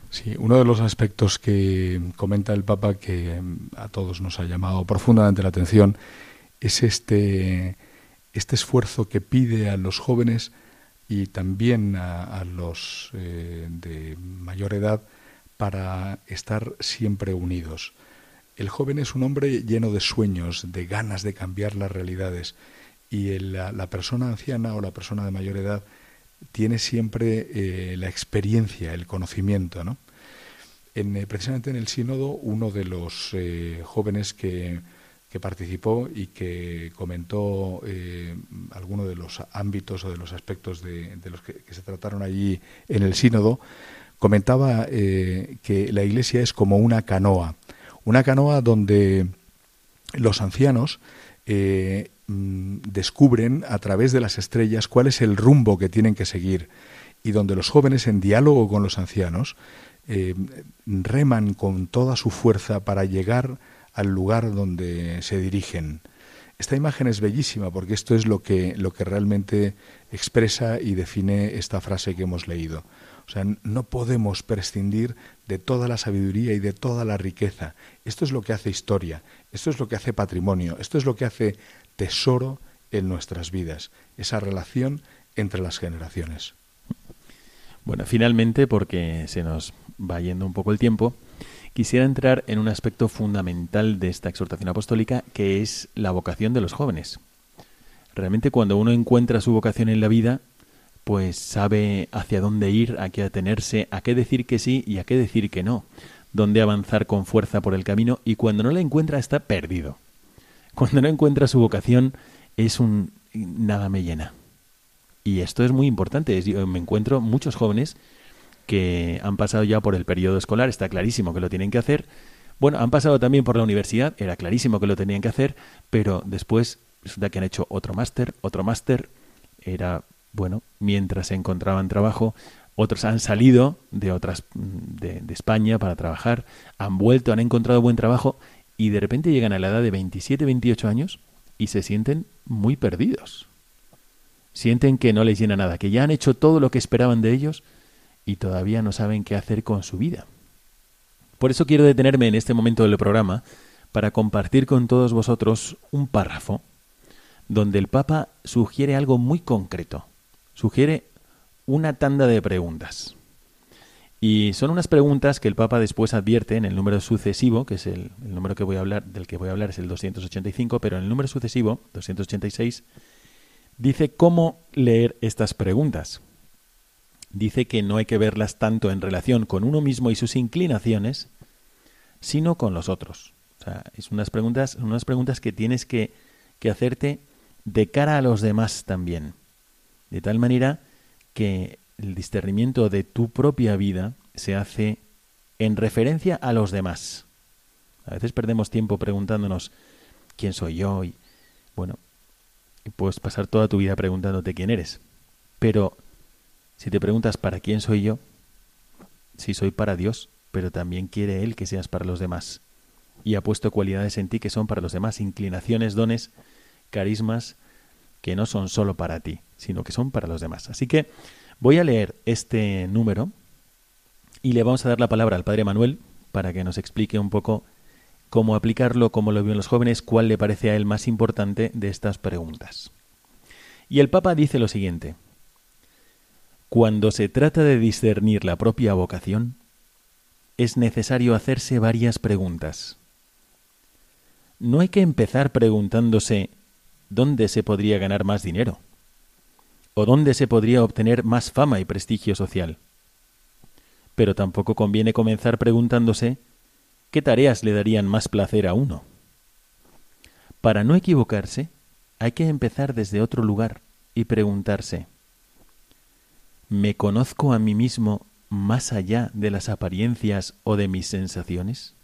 Sí, uno de los aspectos que comenta el Papa que mm, a todos nos ha llamado profundamente la atención es este, este esfuerzo que pide a los jóvenes y también a, los eh, de mayor edad para estar siempre unidos. El joven es un hombre lleno de sueños, de ganas de cambiar las realidades y la, persona anciana o la persona de mayor edad tiene siempre eh, la experiencia, el conocimiento. ¿no? En, eh, precisamente en el sínodo, uno de los jóvenes que participó y que comentó eh, algunos de los ámbitos o de los aspectos de, los que, se trataron allí en el sínodo, comentaba eh, que la iglesia es como una canoa, una canoa donde los ancianos eh, mm, descubren a través de las estrellas cuál es el rumbo que tienen que seguir y donde los jóvenes en diálogo con los ancianos reman con toda su fuerza para llegar al lugar donde se dirigen. Esta imagen es bellísima porque esto es lo que, lo que realmente expresa y define esta frase que hemos leído. O sea, no podemos prescindir de toda la sabiduría y de toda la riqueza. Esto es lo que hace historia, esto es lo que hace patrimonio, esto es lo que hace tesoro en nuestras vidas, esa relación entre las generaciones. Bueno, finalmente, porque se nos va yendo un poco el tiempo, quisiera entrar en un aspecto fundamental de esta exhortación apostólica, que es la vocación de los jóvenes. Realmente cuando uno encuentra su vocación en la vida, pues sabe hacia dónde ir, a qué atenerse, a qué decir que sí y a qué decir que no, dónde avanzar con fuerza por el camino y cuando no la encuentra está perdido. Cuando no encuentra su vocación es un nada me llena. Y esto es muy importante. me encuentro muchos jóvenes que han pasado ya por el periodo escolar, está clarísimo que lo tienen que hacer. Bueno, han pasado también por la universidad, era clarísimo que lo tenían que hacer, pero después resulta que han hecho otro máster, otro máster, era, bueno, mientras encontraban trabajo, otros han salido de otras de, de, España para trabajar, han vuelto, han encontrado buen trabajo y de repente llegan a la edad de 27, 28 años y se sienten muy perdidos. Sienten que no les llena nada, que ya han hecho todo lo que esperaban de ellos y todavía no saben qué hacer con su vida. Por eso quiero detenerme en este momento del programa para compartir con todos vosotros un párrafo donde el Papa sugiere algo muy concreto. Sugiere una tanda de preguntas. Y son unas preguntas que el Papa después advierte en el número sucesivo, que es el, número que voy a hablar, del que voy a hablar es el 285, pero en el número sucesivo, 286, dice cómo leer estas preguntas dice que no hay que verlas tanto en relación con uno mismo y sus inclinaciones, sino con los otros. O es unas preguntas, unas preguntas que tienes que, que hacerte de cara a los demás también. De tal manera que el discernimiento de tu propia vida se hace en referencia a los demás. A veces perdemos tiempo preguntándonos quién soy yo y bueno, puedes pasar toda tu vida preguntándote quién eres. Pero si te preguntas para quién soy yo, si soy para Dios, pero también quiere Él que seas para los demás. Y ha puesto cualidades en ti que son para los demás, inclinaciones, dones, carismas, que no son solo para ti, sino que son para los demás. Así que voy a leer este número y le vamos a dar la palabra al Padre Manuel para que nos explique un poco cómo aplicarlo, cómo lo ven los jóvenes, cuál le parece a él más importante de estas preguntas. Y el Papa dice lo siguiente, cuando se trata de discernir la propia vocación, es necesario hacerse varias preguntas. No hay que empezar preguntándose dónde se podría ganar más dinero o dónde se podría obtener más fama y prestigio social. Pero tampoco conviene comenzar preguntándose qué tareas le darían más placer a uno. Para no equivocarse, hay que empezar desde otro lugar y preguntarse ¿Me conozco a mí mismo más allá de las apariencias o de mis sensaciones?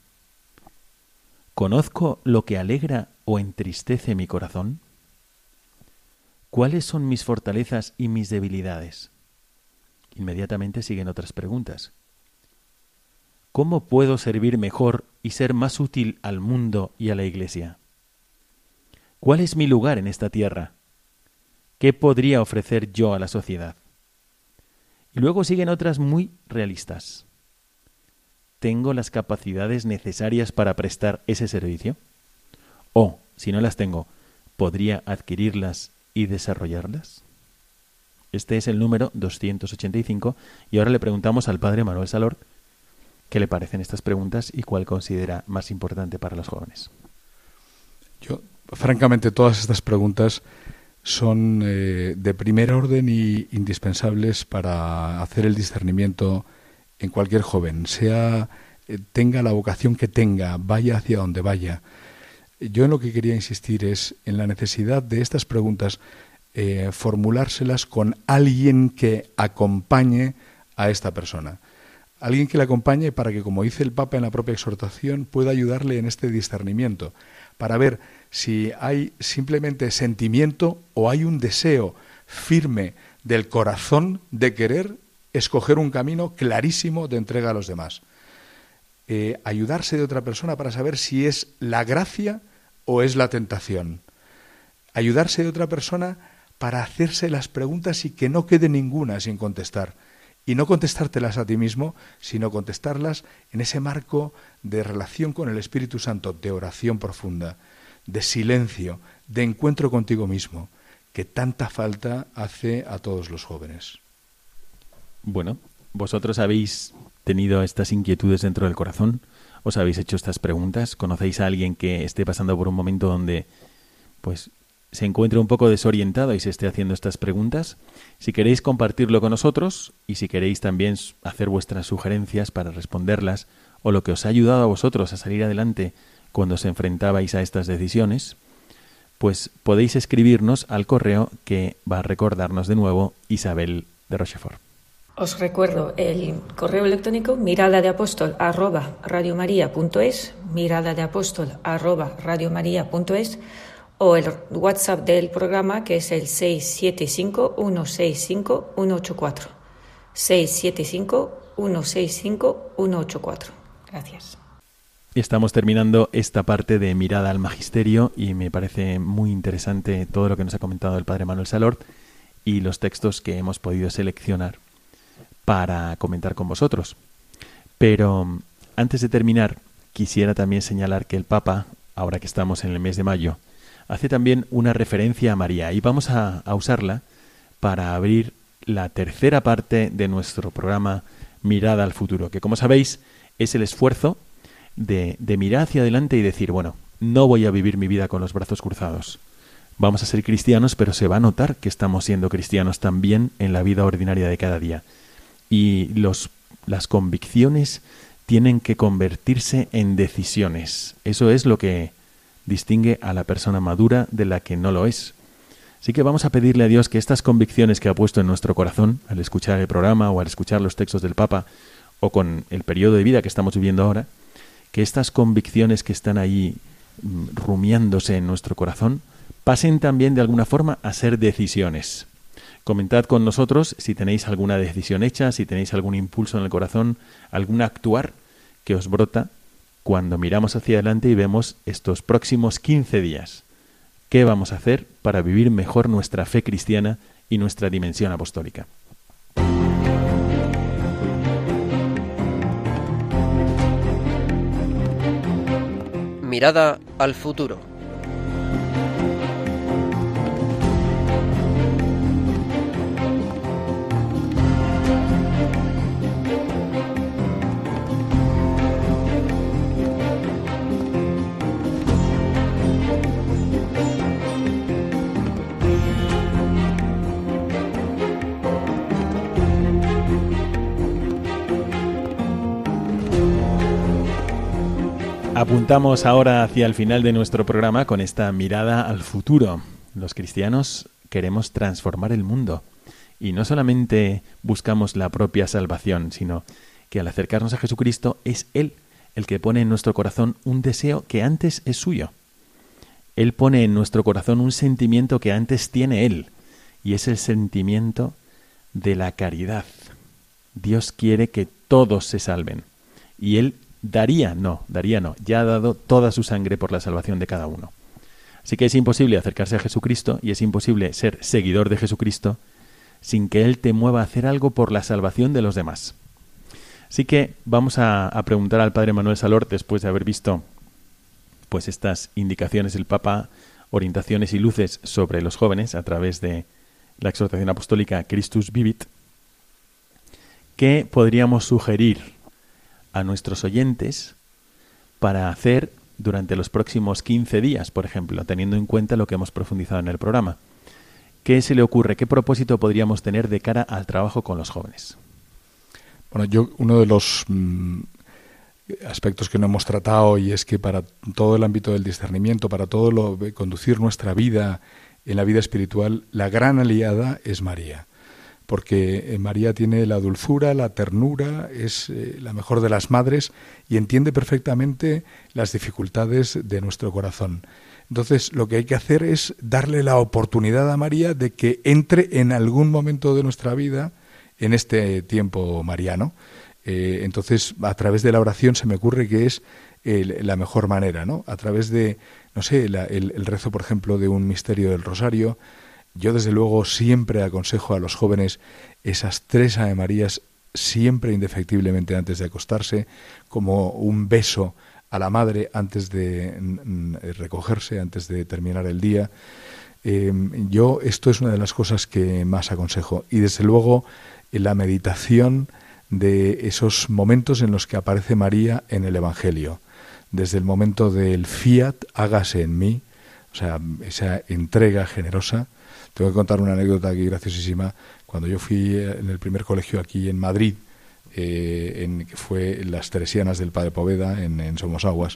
¿Conozco lo que alegra o entristece mi corazón? ¿Cuáles son mis fortalezas y mis debilidades? Inmediatamente siguen otras preguntas. ¿Cómo puedo servir mejor y ser más útil al mundo y a la Iglesia? ¿Cuál es mi lugar en esta tierra? ¿Qué podría ofrecer yo a la sociedad? Y luego siguen otras muy realistas. ¿Tengo las capacidades necesarias para prestar ese servicio? O, si no las tengo, ¿podría adquirirlas y desarrollarlas? Este es el número 285 y ahora le preguntamos al padre Manuel Salor qué le parecen estas preguntas y cuál considera más importante para los jóvenes. Yo, francamente, todas estas preguntas son eh, de primer orden y indispensables para hacer el discernimiento en cualquier joven, sea eh, tenga la vocación que tenga, vaya hacia donde vaya. Yo en lo que quería insistir es en la necesidad de estas preguntas eh, formulárselas con alguien que acompañe a esta persona. Alguien que le acompañe para que, como dice el Papa en la propia exhortación, pueda ayudarle en este discernimiento, para ver si hay simplemente sentimiento o hay un deseo firme del corazón de querer escoger un camino clarísimo de entrega a los demás. Eh, ayudarse de otra persona para saber si es la gracia o es la tentación. Ayudarse de otra persona para hacerse las preguntas y que no quede ninguna sin contestar. Y no contestártelas a ti mismo, sino contestarlas en ese marco de relación con el Espíritu Santo, de oración profunda de silencio, de encuentro contigo mismo, que tanta falta hace a todos los jóvenes. Bueno, vosotros habéis tenido estas inquietudes dentro del corazón, os habéis hecho estas preguntas, conocéis a alguien que esté pasando por un momento donde pues se encuentre un poco desorientado y se esté haciendo estas preguntas. Si queréis compartirlo con nosotros y si queréis también hacer vuestras sugerencias para responderlas o lo que os ha ayudado a vosotros a salir adelante cuando os enfrentabais a estas decisiones, pues podéis escribirnos al correo que va a recordarnos de nuevo Isabel de Rochefort. Os recuerdo el correo electrónico mirada de apóstol arroba radiomaria.es, mirada de apóstol arroba radiomaria.es o el WhatsApp del programa que es el 675-165-184. 675-165-184. Gracias. Estamos terminando esta parte de Mirada al Magisterio y me parece muy interesante todo lo que nos ha comentado el Padre Manuel Salort y los textos que hemos podido seleccionar para comentar con vosotros. Pero antes de terminar, quisiera también señalar que el Papa, ahora que estamos en el mes de mayo, hace también una referencia a María y vamos a, usarla para abrir la tercera parte de nuestro programa Mirada al Futuro, que como sabéis es el esfuerzo de, de mirar hacia adelante y decir, bueno, no voy a vivir mi vida con los brazos cruzados. Vamos a ser cristianos, pero se va a notar que estamos siendo cristianos también en la vida ordinaria de cada día. Y las convicciones tienen que convertirse en decisiones. Eso es lo que distingue a la persona madura de la que no lo es. Así que vamos a pedirle a Dios que estas convicciones que ha puesto en nuestro corazón al escuchar el programa o al escuchar los textos del Papa o con el periodo de vida que estamos viviendo ahora, que estas convicciones que están ahí mm, rumiándose en nuestro corazón pasen también de alguna forma a ser decisiones. Comentad con nosotros si tenéis alguna decisión hecha, si tenéis algún impulso en el corazón, algún actuar que os brota cuando miramos hacia adelante y vemos estos próximos 15 días. ¿Qué vamos a hacer para vivir mejor nuestra fe cristiana y nuestra dimensión apostólica? Mirada al futuro. Apuntamos ahora hacia el final de nuestro programa con esta mirada al futuro. Los cristianos queremos transformar el mundo y no solamente buscamos la propia salvación, sino que al acercarnos a Jesucristo es Él el que pone en nuestro corazón un deseo que antes es suyo. Él pone en nuestro corazón un sentimiento que antes tiene Él, y es el sentimiento de la caridad. Dios quiere que todos se salven, y Él daría, no, daría no, ya ha dado toda su sangre por la salvación de cada uno. Así que es imposible acercarse a Jesucristo y es imposible ser seguidor de Jesucristo sin que Él te mueva a hacer algo por la salvación de los demás. Así que vamos a, preguntar al Padre Manuel Salor, después de haber visto pues estas indicaciones del Papa, orientaciones y luces sobre los jóvenes a través de la exhortación apostólica Christus Vivit, ¿qué podríamos sugerir a nuestros oyentes para hacer durante los próximos 15 días, por ejemplo, teniendo en cuenta lo que hemos profundizado en el programa? ¿Qué se le ocurre? ¿Qué propósito podríamos tener de cara al trabajo con los jóvenes? Bueno, yo uno de los mm, aspectos que no hemos tratado y es que para todo el ámbito del discernimiento, para todo lo conducir nuestra vida en la vida espiritual, la gran aliada es María. Porque eh, María tiene la dulzura, la ternura, es eh, la mejor de las madres y entiende perfectamente las dificultades de nuestro corazón. Entonces, lo que hay que hacer es darle la oportunidad a María de que entre en algún momento de nuestra vida en este tiempo mariano. Eh, entonces, a través de la oración se me ocurre que es la mejor manera, ¿no? A través de, no sé, el, el, rezo, por ejemplo, de un misterio del rosario. Yo, desde luego, siempre aconsejo a los jóvenes esas tres Ave Marías, siempre indefectiblemente antes de acostarse, como un beso a la madre antes de recogerse, antes de terminar el día. Em, yo esto es una de las cosas que más aconsejo. Y desde luego la meditación de esos momentos en los que aparece María en el Evangelio. Desde el momento del fiat, hágase en mí, o sea, esa entrega generosa. Tengo que contar una anécdota aquí graciosísima. Cuando yo fui en el primer colegio aquí en Madrid, eh, en, que fue las Teresianas del Padre Poveda, en, Somosaguas.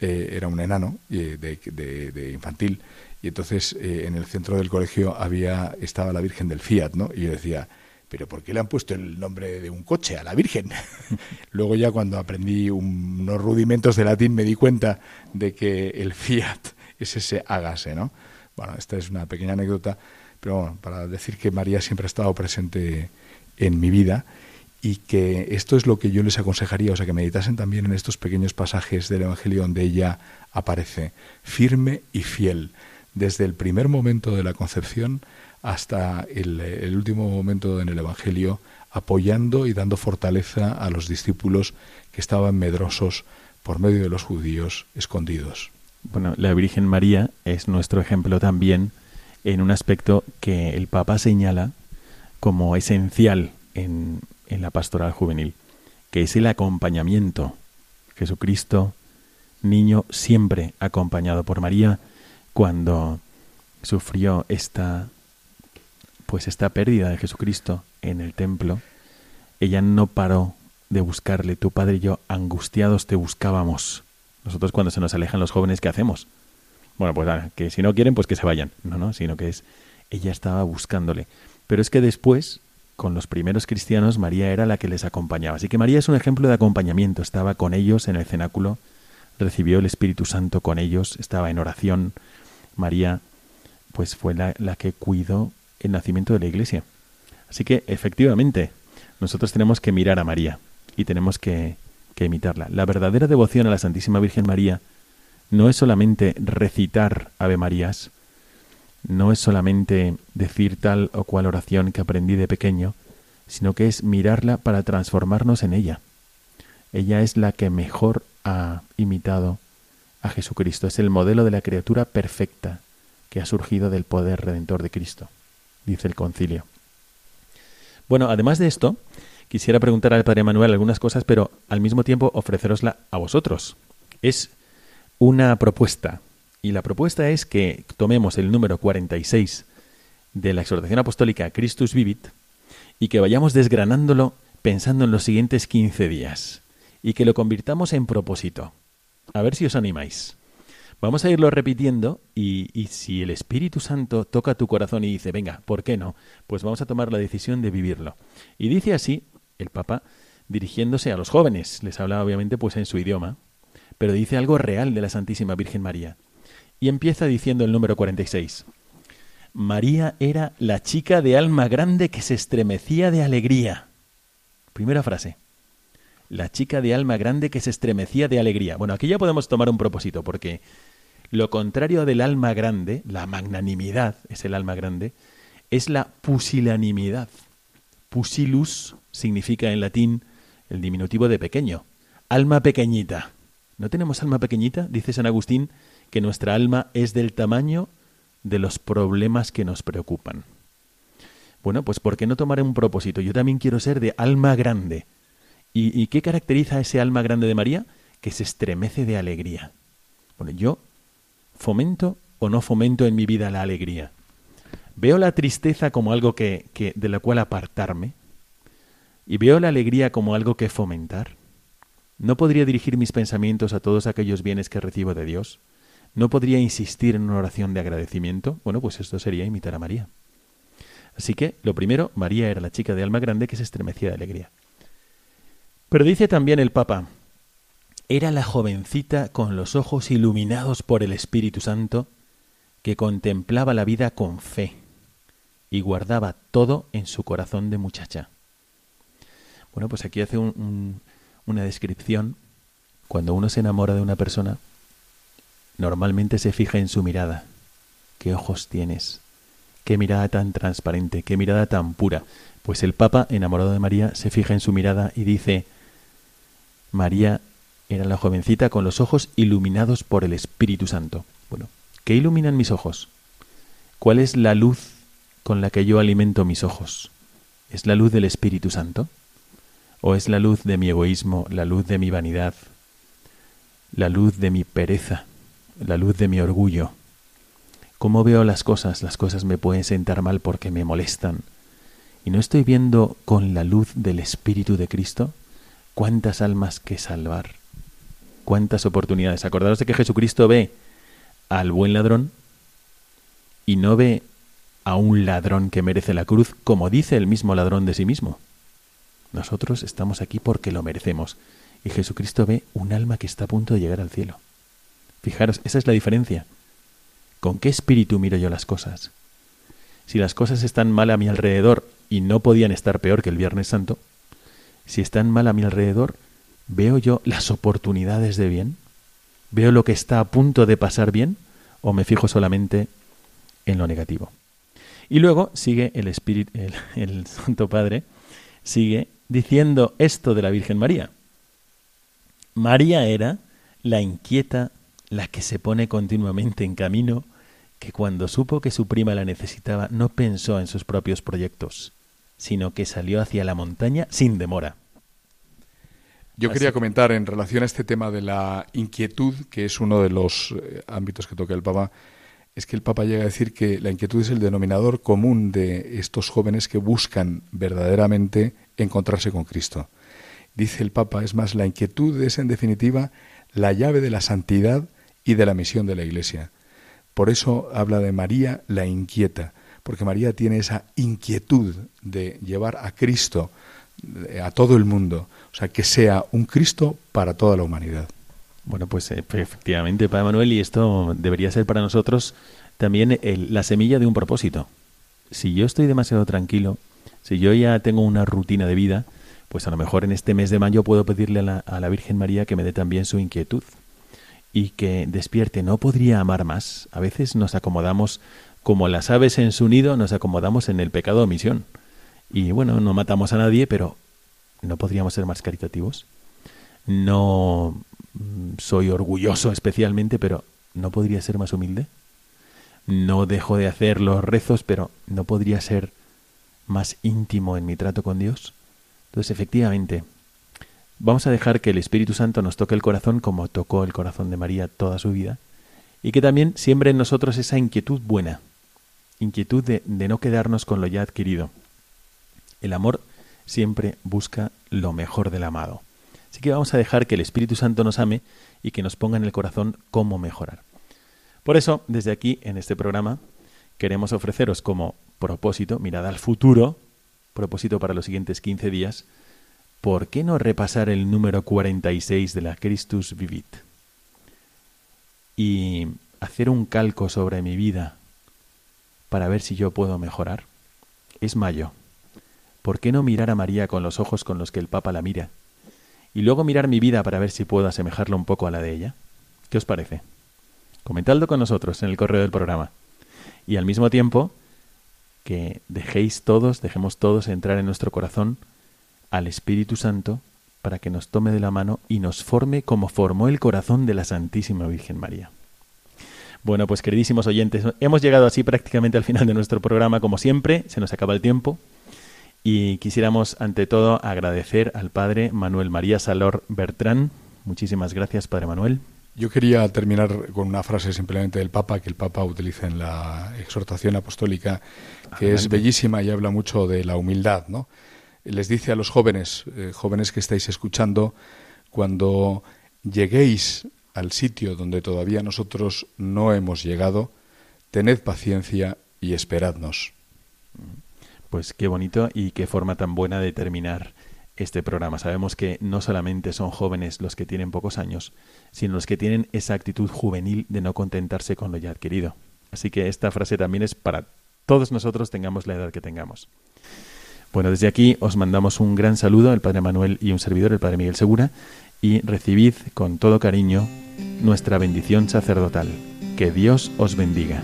Eh, era un enano eh, de, infantil, y entonces en el centro del colegio había estaba la Virgen del Fiat, ¿no? Y yo decía, pero ¿por qué le han puesto el nombre de un coche a la Virgen? Luego ya cuando aprendí unos rudimentos de latín me di cuenta de que el Fiat es ese hágase, ¿no? Bueno, esta es una pequeña anécdota, pero bueno, para decir que María siempre ha estado presente en mi vida y que esto es lo que yo les aconsejaría, o sea, que meditasen también en estos pequeños pasajes del Evangelio donde ella aparece, firme y fiel, desde el primer momento de la concepción hasta el, último momento en el Evangelio, apoyando y dando fortaleza a los discípulos que estaban medrosos por medio de los judíos escondidos. Bueno, la Virgen María es nuestro ejemplo también en un aspecto que el Papa señala como esencial en, en la pastoral juvenil, que es el acompañamiento. Jesucristo, niño siempre acompañado por María, cuando sufrió esta pues esta pérdida de Jesucristo en el templo, ella no paró de buscarle. Tu padre y yo, angustiados, te buscábamos. Nosotros cuando se nos alejan los jóvenes, ¿qué hacemos? Bueno, pues que si no quieren, pues que se vayan. No, no, sino que es, ella estaba buscándole. Pero es que después con los primeros cristianos María era la que les acompañaba. Así que María es un ejemplo de acompañamiento. Estaba con ellos en el cenáculo, recibió el Espíritu Santo con ellos, estaba en oración. María pues fue la, que cuidó el nacimiento de la Iglesia. Así que efectivamente nosotros tenemos que mirar a María y tenemos que, que imitarla. La verdadera devoción a la Santísima Virgen María no es solamente recitar Ave Marías, no es solamente decir tal o cual oración que aprendí de pequeño, sino que es mirarla para transformarnos en ella. Ella es la que mejor ha imitado a Jesucristo, es el modelo de la criatura perfecta que ha surgido del poder redentor de Cristo, dice el concilio. Bueno, además de esto, quisiera preguntar al Padre Manuel algunas cosas, pero al mismo tiempo ofrecerosla a vosotros. Es una propuesta y la propuesta es que tomemos el número 46 de la exhortación apostólica Christus Vivit y que vayamos desgranándolo pensando en los siguientes 15 días y que lo convirtamos en propósito. A ver si os animáis. Vamos a irlo repitiendo y, y, si el Espíritu Santo toca tu corazón y dice, venga, ¿por qué no? Pues vamos a tomar la decisión de vivirlo. Y dice así el Papa dirigiéndose a los jóvenes. Les habla obviamente pues en su idioma, pero dice algo real de la Santísima Virgen María y empieza diciendo el número 46. María era la chica de alma grande que se estremecía de alegría. Primera frase. La chica de alma grande que se estremecía de alegría. Bueno, aquí ya podemos tomar un propósito, porque lo contrario del alma grande, la magnanimidad es el alma grande, es la pusilanimidad. Pusilus significa en latín el diminutivo de pequeño. Alma pequeñita. ¿No tenemos alma pequeñita? Dice San Agustín que nuestra alma es del tamaño de los problemas que nos preocupan. Bueno, pues ¿por qué no tomar un propósito? Yo también quiero ser de alma grande. ¿Y, ¿Y, qué caracteriza a ese alma grande de María? Que se estremece de alegría. Bueno, yo fomento o no fomento en mi vida la alegría. Veo la tristeza como algo que, que, de la cual apartarme y veo la alegría como algo que fomentar. ¿No podría dirigir mis pensamientos a todos aquellos bienes que recibo de Dios? ¿No podría insistir en una oración de agradecimiento? Bueno, pues esto sería imitar a María. Así que, lo primero, María era la chica de alma grande que se estremecía de alegría. Pero dice también el Papa, era la jovencita con los ojos iluminados por el Espíritu Santo que contemplaba la vida con fe y guardaba todo en su corazón de muchacha. Bueno, pues aquí hace una descripción. Cuando uno se enamora de una persona, normalmente se fija en su mirada. ¿Qué ojos tienes? ¿Qué mirada tan transparente? ¿Qué mirada tan pura? Pues el Papa, enamorado de María, se fija en su mirada y dice, María era la jovencita con los ojos iluminados por el Espíritu Santo. Bueno, ¿qué iluminan mis ojos? ¿Cuál es la luz con la que yo alimento mis ojos? ¿Es la luz del Espíritu Santo? ¿O es la luz de mi egoísmo, la luz de mi vanidad, la luz de mi pereza, la luz de mi orgullo? ¿Cómo veo las cosas? Las cosas me pueden sentar mal porque me molestan. ¿Y no estoy viendo con la luz del Espíritu de Cristo cuántas almas que salvar? ¿Cuántas oportunidades? Acordaros de que Jesucristo ve al buen ladrón y no ve a un ladrón que merece la cruz, como dice el mismo ladrón de sí mismo. Nosotros estamos aquí porque lo merecemos. Y Jesucristo ve un alma que está a punto de llegar al cielo. Fijaros, esa es la diferencia. ¿Con qué espíritu miro yo las cosas? Si las cosas están mal a mi alrededor y no podían estar peor que el Viernes Santo, si están mal a mi alrededor, ¿veo yo las oportunidades de bien? ¿Veo lo que está a punto de pasar bien? ¿O me fijo solamente en lo negativo? Y luego sigue el Espíritu, el, Santo Padre, sigue diciendo esto de la Virgen María. María era la inquieta, la que se pone continuamente en camino, que cuando supo que su prima la necesitaba no pensó en sus propios proyectos, sino que salió hacia la montaña sin demora. Yo quería comentar en relación a este tema de la inquietud, que es uno de los eh, ámbitos que toca el Papa, es que el Papa llega a decir que la inquietud es el denominador común de estos jóvenes que buscan verdaderamente encontrarse con Cristo. Dice el Papa, es más, la inquietud es en definitiva la llave de la santidad y de la misión de la Iglesia. Por eso habla de María la inquieta, porque María tiene esa inquietud de llevar a Cristo eh, a todo el mundo, o sea, que sea un Cristo para toda la humanidad. Bueno, pues eh, efectivamente, Padre Manuel, y esto debería ser para nosotros también la semilla de un propósito. Si yo estoy demasiado tranquilo, si yo ya tengo una rutina de vida, pues a lo mejor en este mes de mayo puedo pedirle a la, Virgen María que me dé también su inquietud y que despierte. ¿No podría amar más? A veces nos acomodamos como las aves en su nido, nos acomodamos en el pecado de omisión. Y bueno, no matamos a nadie, pero ¿no podríamos ser más caritativos? No mm, soy orgulloso especialmente, pero ¿no podría ser más humilde? No dejo de hacer los rezos, pero ¿no podría ser más íntimo en mi trato con Dios? Entonces, efectivamente, vamos a dejar que el Espíritu Santo nos toque el corazón como tocó el corazón de María toda su vida, y que también siembre en nosotros esa inquietud buena, inquietud de, no quedarnos con lo ya adquirido. El amor siempre busca lo mejor del amado. Así que vamos a dejar que el Espíritu Santo nos ame y que nos ponga en el corazón cómo mejorar. Por eso, desde aquí, en este programa, queremos ofreceros como propósito, mirada al futuro, propósito para los siguientes 15 días, ¿por qué no repasar el número 46 de la Christus Vivit? Y hacer un calco sobre mi vida para ver si yo puedo mejorar. Es mayo. ¿Por qué no mirar a María con los ojos con los que el Papa la mira? Y luego mirar mi vida para ver si puedo asemejarla un poco a la de ella. ¿Qué os parece? Comentadlo con nosotros en el correo del programa. Y al mismo tiempo, que dejéis todos, dejemos todos entrar en nuestro corazón al Espíritu Santo para que nos tome de la mano y nos forme como formó el corazón de la Santísima Virgen María. Bueno, pues queridísimos oyentes, hemos llegado así prácticamente al final de nuestro programa, como siempre, se nos acaba el tiempo. Y quisiéramos, ante todo, agradecer al Padre Manuel María Salor Bertrán. Muchísimas gracias, Padre Manuel. Yo quería terminar con una frase simplemente del Papa que el Papa utiliza en la exhortación apostólica, que es bellísima y habla mucho de la humildad, ¿no? Les dice a los jóvenes, eh, jóvenes que estáis escuchando, cuando lleguéis al sitio donde todavía nosotros no hemos llegado, tened paciencia y esperadnos. Pues qué bonito y qué forma tan buena de terminar este programa. Sabemos que no solamente son jóvenes los que tienen pocos años, sino los que tienen esa actitud juvenil de no contentarse con lo ya adquirido. Así que esta frase también es para todos nosotros, tengamos la edad que tengamos. Bueno, desde aquí os mandamos un gran saludo, el Padre Manuel y un servidor, el Padre Miguel Segura, y recibid con todo cariño nuestra bendición sacerdotal. Que Dios os bendiga.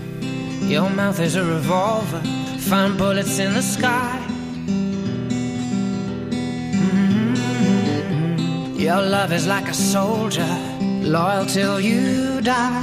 Your love is like a soldier, loyal till you die.